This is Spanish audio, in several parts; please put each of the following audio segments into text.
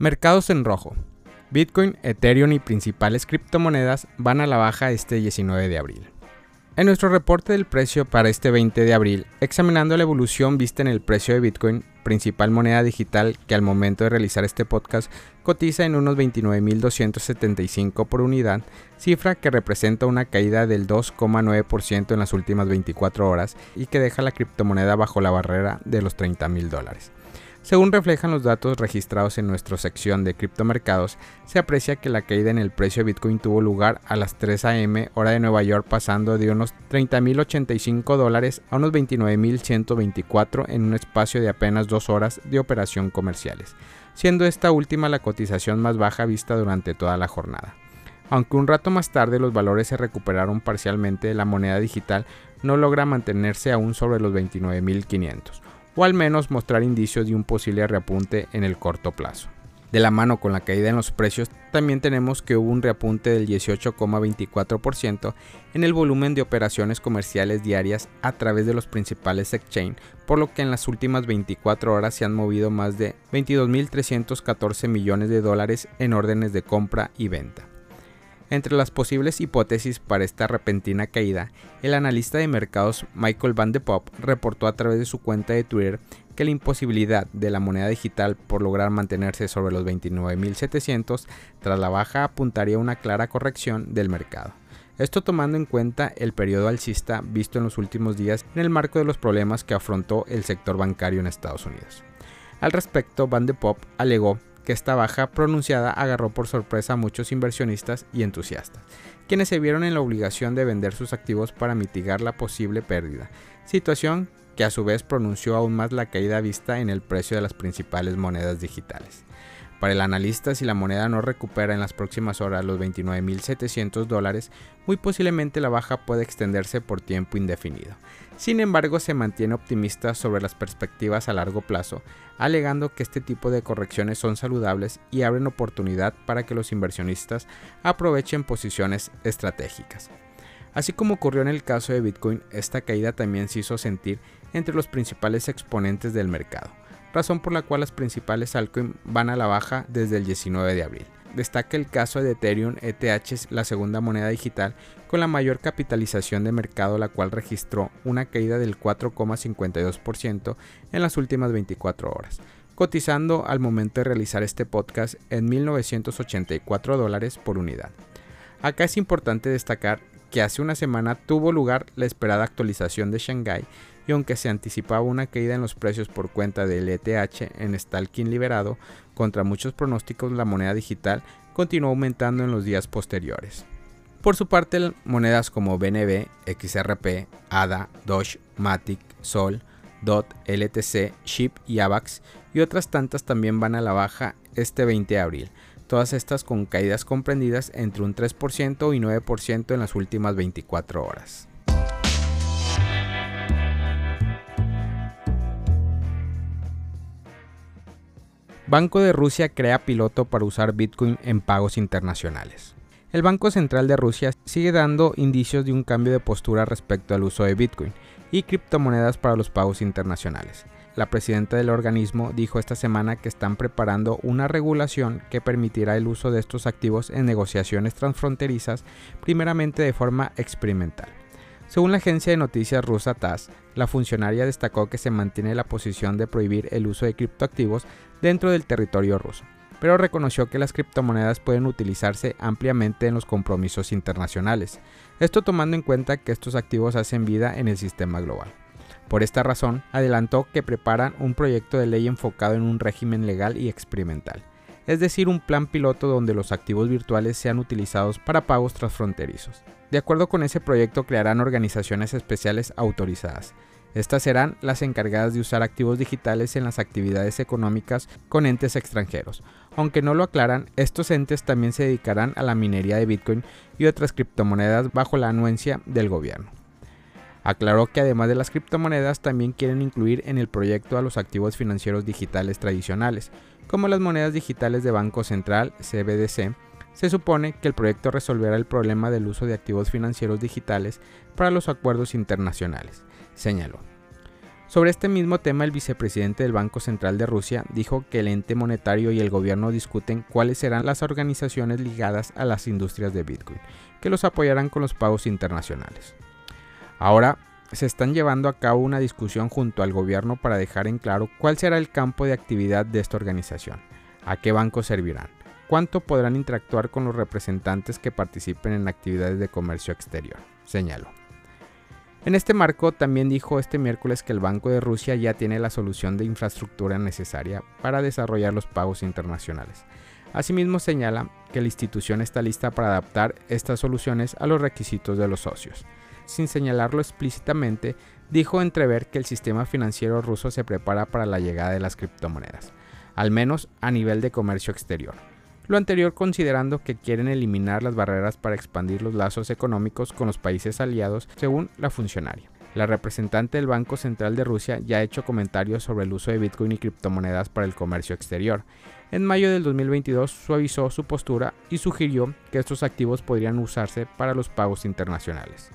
Mercados en rojo. Bitcoin, Ethereum y principales criptomonedas van a la baja este 19 de abril. En nuestro reporte del precio para este 20 de abril, examinando la evolución vista en el precio de Bitcoin, principal moneda digital que al momento de realizar este podcast cotiza en unos 29.275 por unidad, cifra que representa una caída del 2,9% en las últimas 24 horas y que deja la criptomoneda bajo la barrera de los 30.000 dólares. Según reflejan los datos registrados en nuestra sección de criptomercados, se aprecia que la caída en el precio de Bitcoin tuvo lugar a las 3 a.m. hora de Nueva York pasando de unos 30.085 dólares a unos 29.124 en un espacio de apenas dos horas de operación comerciales, siendo esta última la cotización más baja vista durante toda la jornada. Aunque un rato más tarde los valores se recuperaron parcialmente, la moneda digital no logra mantenerse aún sobre los 29.500 o al menos mostrar indicios de un posible reapunte en el corto plazo. De la mano con la caída en los precios, también tenemos que hubo un reapunte del 18,24% en el volumen de operaciones comerciales diarias a través de los principales exchange, por lo que en las últimas 24 horas se han movido más de 22.314 millones de dólares en órdenes de compra y venta. Entre las posibles hipótesis para esta repentina caída, el analista de mercados Michael Van de Pop reportó a través de su cuenta de Twitter que la imposibilidad de la moneda digital por lograr mantenerse sobre los 29.700 tras la baja apuntaría a una clara corrección del mercado. Esto tomando en cuenta el periodo alcista visto en los últimos días en el marco de los problemas que afrontó el sector bancario en Estados Unidos. Al respecto, Van de Pop alegó que esta baja pronunciada agarró por sorpresa a muchos inversionistas y entusiastas, quienes se vieron en la obligación de vender sus activos para mitigar la posible pérdida, situación que a su vez pronunció aún más la caída vista en el precio de las principales monedas digitales. Para el analista, si la moneda no recupera en las próximas horas los 29.700 dólares, muy posiblemente la baja puede extenderse por tiempo indefinido. Sin embargo, se mantiene optimista sobre las perspectivas a largo plazo, alegando que este tipo de correcciones son saludables y abren oportunidad para que los inversionistas aprovechen posiciones estratégicas. Así como ocurrió en el caso de Bitcoin, esta caída también se hizo sentir entre los principales exponentes del mercado razón por la cual las principales altcoins van a la baja desde el 19 de abril. Destaca el caso de Ethereum ETH, la segunda moneda digital con la mayor capitalización de mercado, la cual registró una caída del 4,52% en las últimas 24 horas, cotizando al momento de realizar este podcast en 1.984 dólares por unidad. Acá es importante destacar que hace una semana tuvo lugar la esperada actualización de Shanghai y aunque se anticipaba una caída en los precios por cuenta del ETH en stalking liberado, contra muchos pronósticos la moneda digital continuó aumentando en los días posteriores. Por su parte, monedas como BNB, XRP, ADA, Doge, Matic, Sol, DOT, LTC, SHIB y AVAX y otras tantas también van a la baja este 20 de abril, todas estas con caídas comprendidas entre un 3% y 9% en las últimas 24 horas. Banco de Rusia crea piloto para usar Bitcoin en pagos internacionales. El Banco Central de Rusia sigue dando indicios de un cambio de postura respecto al uso de Bitcoin y criptomonedas para los pagos internacionales. La presidenta del organismo dijo esta semana que están preparando una regulación que permitirá el uso de estos activos en negociaciones transfronterizas, primeramente de forma experimental. Según la agencia de noticias rusa TASS, la funcionaria destacó que se mantiene la posición de prohibir el uso de criptoactivos dentro del territorio ruso, pero reconoció que las criptomonedas pueden utilizarse ampliamente en los compromisos internacionales, esto tomando en cuenta que estos activos hacen vida en el sistema global. Por esta razón, adelantó que preparan un proyecto de ley enfocado en un régimen legal y experimental, es decir, un plan piloto donde los activos virtuales sean utilizados para pagos transfronterizos. De acuerdo con ese proyecto crearán organizaciones especiales autorizadas. Estas serán las encargadas de usar activos digitales en las actividades económicas con entes extranjeros. Aunque no lo aclaran, estos entes también se dedicarán a la minería de Bitcoin y otras criptomonedas bajo la anuencia del gobierno. Aclaró que además de las criptomonedas también quieren incluir en el proyecto a los activos financieros digitales tradicionales, como las monedas digitales de Banco Central, CBDC, se supone que el proyecto resolverá el problema del uso de activos financieros digitales para los acuerdos internacionales, señaló. Sobre este mismo tema, el vicepresidente del Banco Central de Rusia dijo que el ente monetario y el gobierno discuten cuáles serán las organizaciones ligadas a las industrias de Bitcoin, que los apoyarán con los pagos internacionales. Ahora, se están llevando a cabo una discusión junto al gobierno para dejar en claro cuál será el campo de actividad de esta organización, a qué bancos servirán, cuánto podrán interactuar con los representantes que participen en actividades de comercio exterior, señaló. En este marco, también dijo este miércoles que el Banco de Rusia ya tiene la solución de infraestructura necesaria para desarrollar los pagos internacionales. Asimismo, señala que la institución está lista para adaptar estas soluciones a los requisitos de los socios. Sin señalarlo explícitamente, dijo entrever que el sistema financiero ruso se prepara para la llegada de las criptomonedas, al menos a nivel de comercio exterior. Lo anterior considerando que quieren eliminar las barreras para expandir los lazos económicos con los países aliados, según la funcionaria. La representante del Banco Central de Rusia ya ha hecho comentarios sobre el uso de Bitcoin y criptomonedas para el comercio exterior. En mayo del 2022 suavizó su postura y sugirió que estos activos podrían usarse para los pagos internacionales.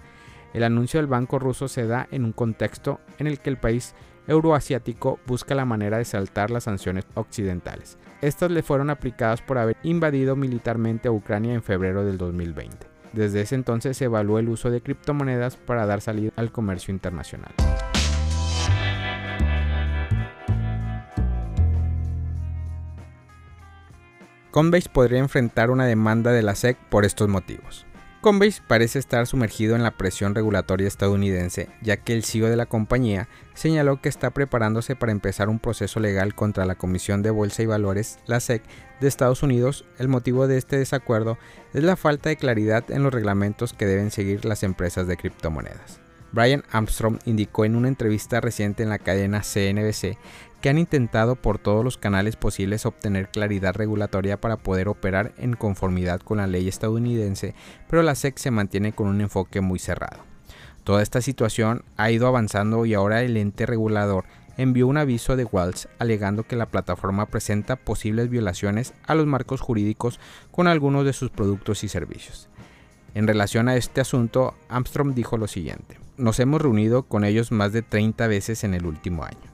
El anuncio del banco ruso se da en un contexto en el que el país euroasiático busca la manera de saltar las sanciones occidentales. Estas le fueron aplicadas por haber invadido militarmente a Ucrania en febrero del 2020. Desde ese entonces se evaluó el uso de criptomonedas para dar salida al comercio internacional. Coinbase podría enfrentar una demanda de la SEC por estos motivos. Coinbase parece estar sumergido en la presión regulatoria estadounidense, ya que el CEO de la compañía señaló que está preparándose para empezar un proceso legal contra la Comisión de Bolsa y Valores, la SEC, de Estados Unidos. El motivo de este desacuerdo es la falta de claridad en los reglamentos que deben seguir las empresas de criptomonedas. Brian Armstrong indicó en una entrevista reciente en la cadena CNBC que han intentado por todos los canales posibles obtener claridad regulatoria para poder operar en conformidad con la ley estadounidense, pero la SEC se mantiene con un enfoque muy cerrado. Toda esta situación ha ido avanzando y ahora el ente regulador envió un aviso de Waltz alegando que la plataforma presenta posibles violaciones a los marcos jurídicos con algunos de sus productos y servicios. En relación a este asunto, Armstrong dijo lo siguiente, nos hemos reunido con ellos más de 30 veces en el último año.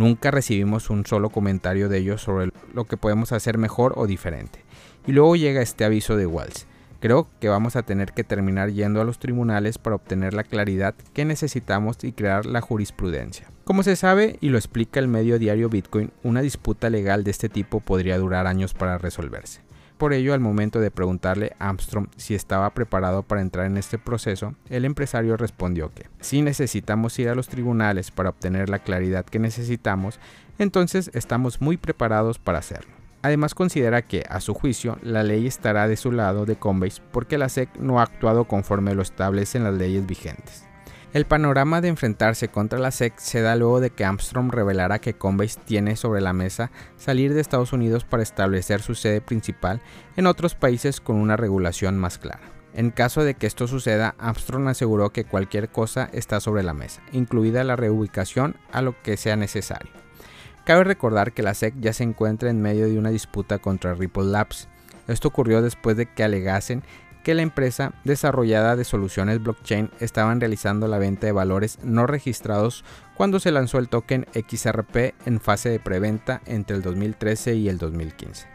Nunca recibimos un solo comentario de ellos sobre lo que podemos hacer mejor o diferente. Y luego llega este aviso de Walls. Creo que vamos a tener que terminar yendo a los tribunales para obtener la claridad que necesitamos y crear la jurisprudencia. Como se sabe y lo explica el medio diario Bitcoin, una disputa legal de este tipo podría durar años para resolverse. Por ello, al momento de preguntarle a Armstrong si estaba preparado para entrar en este proceso, el empresario respondió que si necesitamos ir a los tribunales para obtener la claridad que necesitamos, entonces estamos muy preparados para hacerlo. Además considera que, a su juicio, la ley estará de su lado de Coinbase porque la SEC no ha actuado conforme lo establecen las leyes vigentes. El panorama de enfrentarse contra la SEC se da luego de que Armstrong revelara que Coinbase tiene sobre la mesa salir de Estados Unidos para establecer su sede principal en otros países con una regulación más clara. En caso de que esto suceda, Armstrong aseguró que cualquier cosa está sobre la mesa, incluida la reubicación a lo que sea necesario. Cabe recordar que la SEC ya se encuentra en medio de una disputa contra Ripple Labs. Esto ocurrió después de que alegasen que la empresa desarrollada de soluciones blockchain estaban realizando la venta de valores no registrados cuando se lanzó el token XRP en fase de preventa entre el 2013 y el 2015.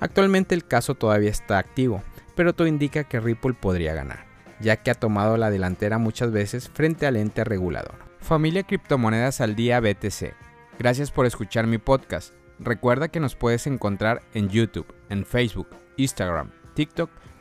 Actualmente el caso todavía está activo, pero todo indica que Ripple podría ganar, ya que ha tomado la delantera muchas veces frente al ente regulador. Familia Criptomonedas al Día BTC. Gracias por escuchar mi podcast. Recuerda que nos puedes encontrar en YouTube, en Facebook, Instagram, TikTok